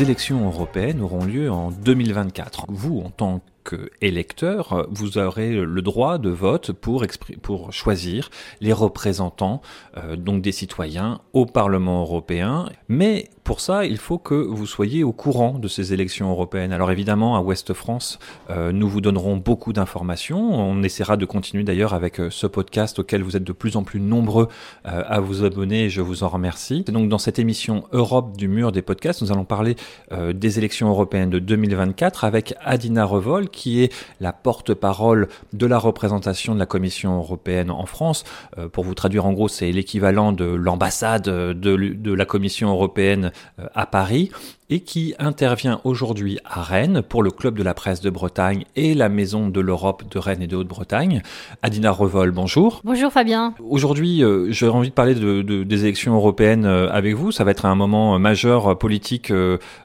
Élections européennes auront lieu en 2024. Vous, en tant qu'électeur, vous aurez le droit de vote pour, pour choisir les représentants euh, donc des citoyens au Parlement européen. Mais pour ça, il faut que vous soyez au courant de ces élections européennes. Alors évidemment, à Ouest France, euh, nous vous donnerons beaucoup d'informations. On essaiera de continuer d'ailleurs avec euh, ce podcast auquel vous êtes de plus en plus nombreux à vous abonner je vous en remercie. Donc dans cette émission Europe du mur des podcasts, nous allons parler des élections européennes de 2024 avec Adina Revol qui est la porte-parole de la représentation de la Commission européenne en France. pour vous traduire en gros, c'est l'équivalent de l'ambassade de, de la Commission européenne euh, à Paris et qui intervient aujourd'hui à Rennes pour le Club de la presse de Bretagne et la Maison de l'Europe de Rennes et de Haute-Bretagne. Adina Revol, bonjour. Bonjour Fabien. Aujourd'hui, euh, j'ai envie de parler de, des élections européennes euh, avec vous. Ça va être un moment majeur politique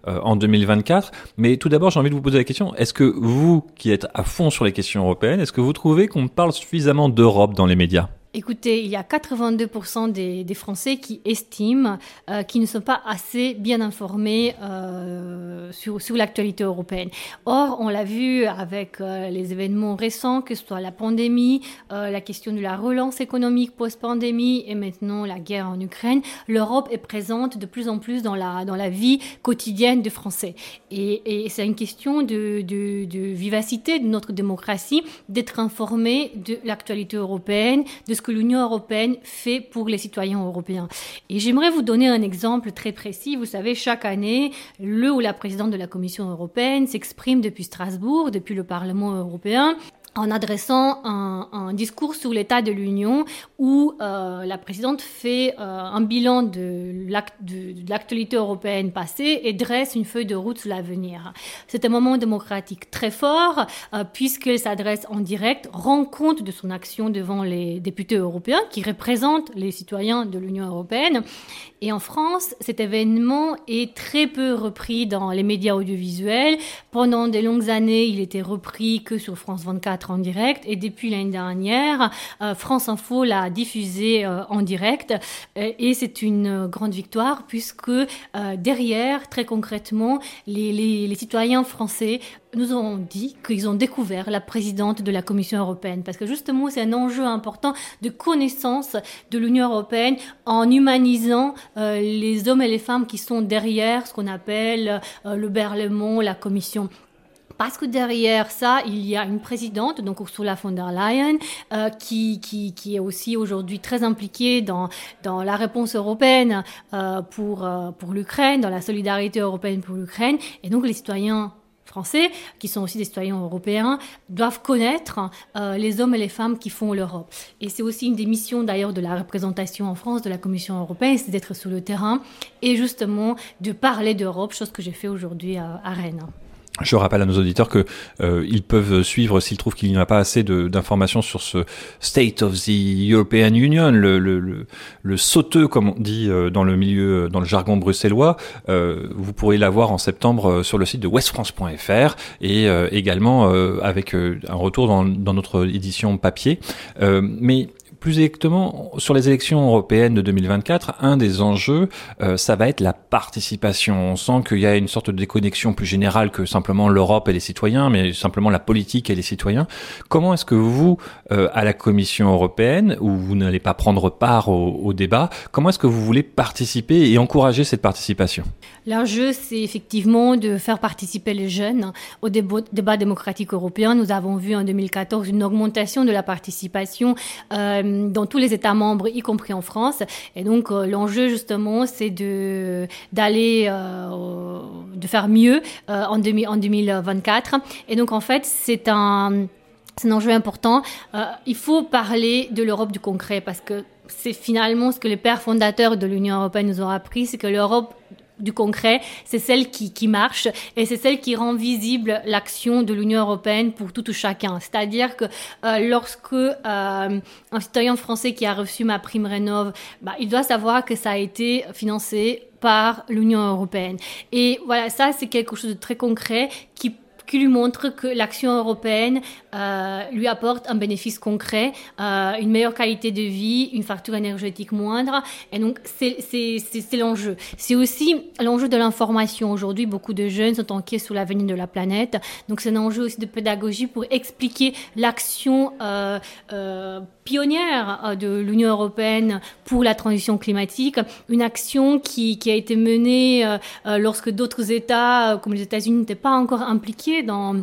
en 2024. Mais tout d'abord, j'ai envie de vous poser la question, est-ce que vous, qui êtes à fond sur les questions européennes, est-ce que vous trouvez qu'on parle suffisamment d'Europe dans les médias? Écoutez, il y a 82% des, des, Français qui estiment euh, qu'ils ne sont pas assez bien informés euh, sur, sur l'actualité européenne. Or, on l'a vu avec euh, les événements récents, que ce soit la pandémie, euh, la question de la relance économique post-pandémie et maintenant la guerre en Ukraine, l'Europe est présente de plus en plus dans la, dans la vie quotidienne des Français. Et, et c'est une question de, de, de vivacité de notre démocratie, d'être informé de l'actualité européenne, de ce que l'Union européenne fait pour les citoyens européens. Et j'aimerais vous donner un exemple très précis. Vous savez, chaque année, le ou la présidente de la Commission européenne s'exprime depuis Strasbourg, depuis le Parlement européen, en adressant un, discours sur l'état de l'Union où euh, la présidente fait euh, un bilan de l'actualité européenne passée et dresse une feuille de route sur l'avenir. C'est un moment démocratique très fort euh, puisqu'elle s'adresse en direct, rend compte de son action devant les députés européens qui représentent les citoyens de l'Union européenne. Et en France, cet événement est très peu repris dans les médias audiovisuels. Pendant des longues années, il était repris que sur France 24 en direct. Et depuis l'année dernière, euh, France Info l'a diffusé euh, en direct. Et c'est une grande victoire puisque euh, derrière, très concrètement, les, citoyens français nous ont dit qu'ils ont découvert la présidente de la Commission européenne, parce que justement c'est un enjeu important de connaissance de l'Union européenne en humanisant euh, les hommes et les femmes qui sont derrière ce qu'on appelle euh, le Berlaymont, la Commission. Parce que derrière ça, il y a une présidente, donc Ursula von der Leyen, euh, qui, qui, qui est aussi aujourd'hui très impliquée dans, dans la réponse européenne euh, pour, euh, pour l'Ukraine, dans la solidarité européenne pour l'Ukraine. Et donc les citoyens français, qui sont aussi des citoyens européens, doivent connaître les hommes et les femmes qui font l'Europe. Et c'est aussi une des missions d'ailleurs de la représentation en France de la Commission européenne, c'est d'être sur le terrain et justement de parler d'Europe, chose que j'ai fait aujourd'hui à, à Rennes. Je rappelle à nos auditeurs que euh, ils peuvent suivre s'ils trouvent qu'il n'y a pas assez d'informations sur ce State of the European Union, le, le, le, le sauteux comme on dit euh, dans le milieu, dans le jargon bruxellois. Euh, vous pourrez l'avoir en septembre euh, sur le site de westfrance.fr et euh, également avec un retour dans, dans, notre édition papier. mais plus exactement, sur les élections européennes de 2024, un des enjeux, euh, ça va être la participation. On sent qu'il y a une sorte de déconnexion plus générale que simplement l'Europe et les citoyens, mais simplement la politique et les citoyens. Comment est-ce que vous, euh, à la Commission européenne, où vous n'allez pas prendre part au, débat, comment est-ce que vous voulez participer et encourager cette participation? L'enjeu, c'est effectivement de faire participer les jeunes au débat, débat démocratique européen. Nous avons vu en 2014 une augmentation de la participation. Euh, dans tous les États membres, y compris en France. Et donc euh, l'enjeu justement, c'est de d'aller euh, de faire mieux euh, en, 2000, en 2024. Et donc en fait, c'est un c'est un enjeu important. Il faut parler de l'Europe du concret parce que c'est finalement ce que les pères fondateurs de l'Union européenne nous ont appris, c'est que l'Europe du concret, c'est celle qui, qui marche et c'est celle qui rend visible l'action de l'Union européenne pour tout ou chacun. C'est-à-dire que euh, lorsque euh, un citoyen français qui a reçu ma prime Rénov, bah, il doit savoir que ça a été financé par l'Union européenne. Et voilà, ça c'est quelque chose de très concret qui qui lui montre que l'action européenne lui apporte un bénéfice concret, une meilleure qualité de vie, une facture énergétique moindre. Et donc, c'est l'enjeu. C'est aussi l'enjeu de l'information. Aujourd'hui, beaucoup de jeunes sont inquiets sur l'avenir de la planète. Donc, c'est un enjeu aussi de pédagogie pour expliquer l'action pionnière de l'Union européenne pour la transition climatique, une action qui, qui a été menée euh, euh, lorsque d'autres États, euh, comme les États-Unis, n'étaient pas encore impliqués dans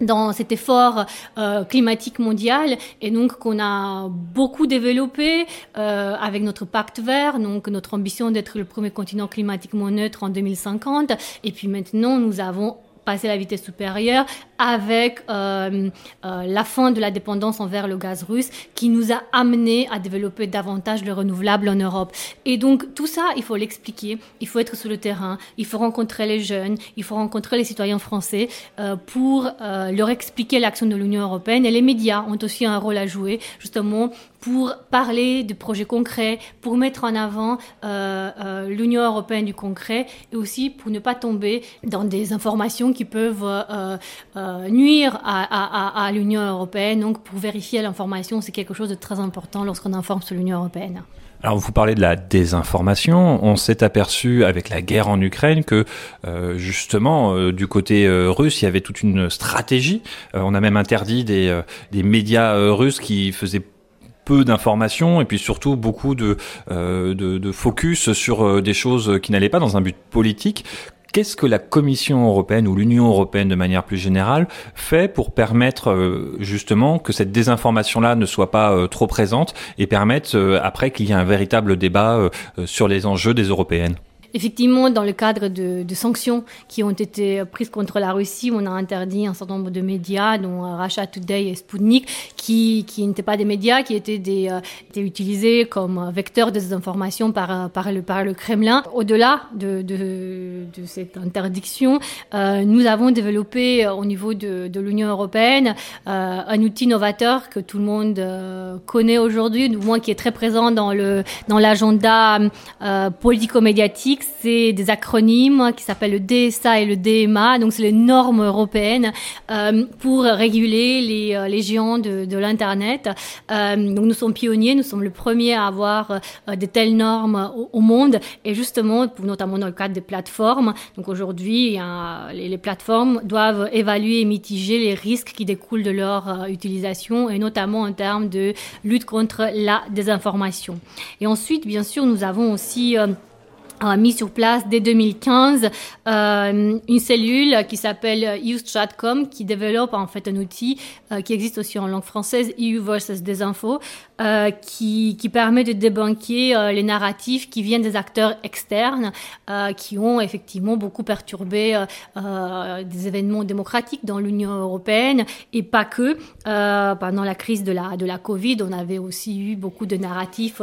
dans cet effort climatique mondial. Et donc qu'on a beaucoup développé avec notre pacte vert, donc notre ambition d'être le premier continent climatiquement neutre en 2050 et puis maintenant nous avons passé la vitesse supérieure avec euh, euh, la fin de la dépendance envers le gaz russe qui nous a amené à développer davantage le renouvelable en Europe. Et donc tout ça, il faut l'expliquer, il faut être sur le terrain, il faut rencontrer les jeunes, il faut rencontrer les citoyens français euh, pour leur expliquer l'action de l'Union européenne. Et les médias ont aussi un rôle à jouer justement pour parler de projets concrets, pour mettre en avant l'Union européenne du concret et aussi pour ne pas tomber dans des informations qui peuvent euh, nuire à, l'Union européenne. Donc, pour vérifier l'information, c'est quelque chose de très important lorsqu'on informe sur l'Union européenne. Alors vous parlez de la désinformation. On s'est aperçu avec la guerre en Ukraine que euh, justement euh, du côté russe il y avait toute une stratégie. on a même interdit des médias russes qui faisaient peu d'informations et puis surtout beaucoup de, de, de, focus sur des choses qui n'allaient pas dans un but politique. Qu'est-ce que la Commission européenne ou l'Union européenne de manière plus générale fait pour permettre euh, justement que cette désinformation-là ne soit pas euh, trop présente et permettre euh, après qu'il y ait un véritable débat sur les enjeux des européennes? Effectivement, dans le cadre de, de, sanctions qui ont été prises contre la Russie, on a interdit un certain nombre de médias, dont euh, Russia Today et Sputnik, qui, qui n'étaient pas des médias, qui étaient, des, euh, étaient utilisés comme vecteurs de désinformation par, euh, par, le, par le Kremlin. Au-delà de, de, de, cette interdiction, euh, nous avons développé au niveau de, de l'Union européenne euh, un outil novateur que tout le monde connaît aujourd'hui, du moins qui est très présent dans le dans l'agenda politico-médiatique c'est des acronymes qui s'appellent le DSA et le DMA, donc c'est les normes européennes euh, pour réguler les, euh, les géants de, de l'Internet. Euh, donc nous sommes pionniers, nous sommes le premier à avoir de telles normes au, monde, et justement, notamment dans le cadre des plateformes. Donc aujourd'hui, les, plateformes doivent évaluer et mitiger les risques qui découlent de leur utilisation, et notamment en termes de lutte contre la désinformation. Et ensuite, bien sûr, nous avons aussi a mis sur place dès 2015 euh, une cellule qui s'appelle EUStratCom qui développe en fait un outil euh, qui existe aussi en langue française EU versus des infos euh, qui, qui permet de euh, les narratifs qui viennent des acteurs externes qui ont effectivement beaucoup perturbé des événements démocratiques dans l'Union européenne. Et pas que pendant la crise de la de la Covid on avait aussi eu beaucoup de narratifs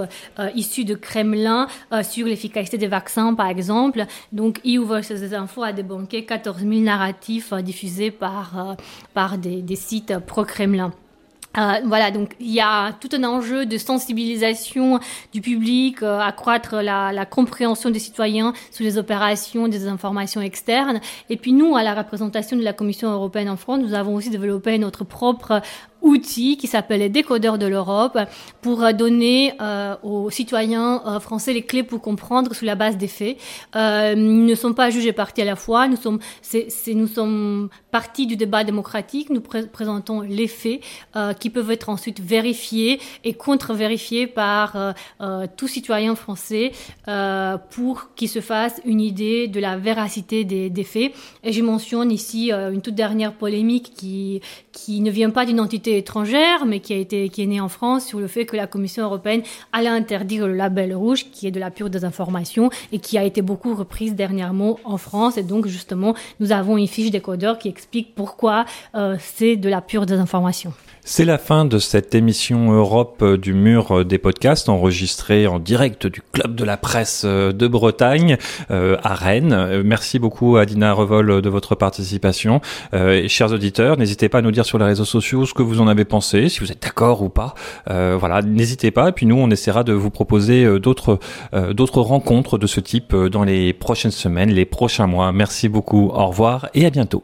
issus de Kremlin sur l'efficacité des vaccins par exemple. Donc, EU versus des infos a débunké 14 000 narratifs euh, diffusés par, euh, par des, sites pro-Kremlin. Euh, voilà, donc il y a tout un enjeu de sensibilisation du public, accroître la, compréhension des citoyens sur les opérations des informations externes. Et puis nous, à la représentation de la Commission européenne en France, nous avons aussi développé notre propre outil qui s'appelle les décodeurs de l'Europe pour euh, donner euh, aux citoyens euh, français les clés pour comprendre sous la base des faits. Nous ne sommes pas jugés partis à la fois, nous sommes, c'est, nous sommes partie du débat démocratique, nous présentons les faits qui peuvent être ensuite vérifiés et contre-vérifiés par tout citoyen français pour qu'il se fasse une idée de la véracité des, des faits. Et je mentionne ici une toute dernière polémique qui, qui ne vient pas d'une entité étrangère, mais qui a été qui est née en France sur le fait que la Commission européenne allait interdire le label rouge, qui est de la pure désinformation et qui a été beaucoup reprise dernièrement en France. Et donc justement, nous avons une fiche décodeur qui explique pourquoi euh, c'est de la pure désinformation. C'est la fin de cette émission Europe du mur des podcasts enregistrée en direct du Club de la presse de Bretagne euh, à Rennes. Merci beaucoup à Dina Revol de votre participation. Euh, chers auditeurs, n'hésitez pas à nous dire sur les réseaux sociaux ce que vous en avez pensé, si vous êtes d'accord ou pas. Euh, voilà, n'hésitez pas. Et puis nous, on essaiera de vous proposer d'autres d'autres rencontres de ce type dans les prochaines semaines, les prochains mois. Merci beaucoup. Au revoir et à bientôt.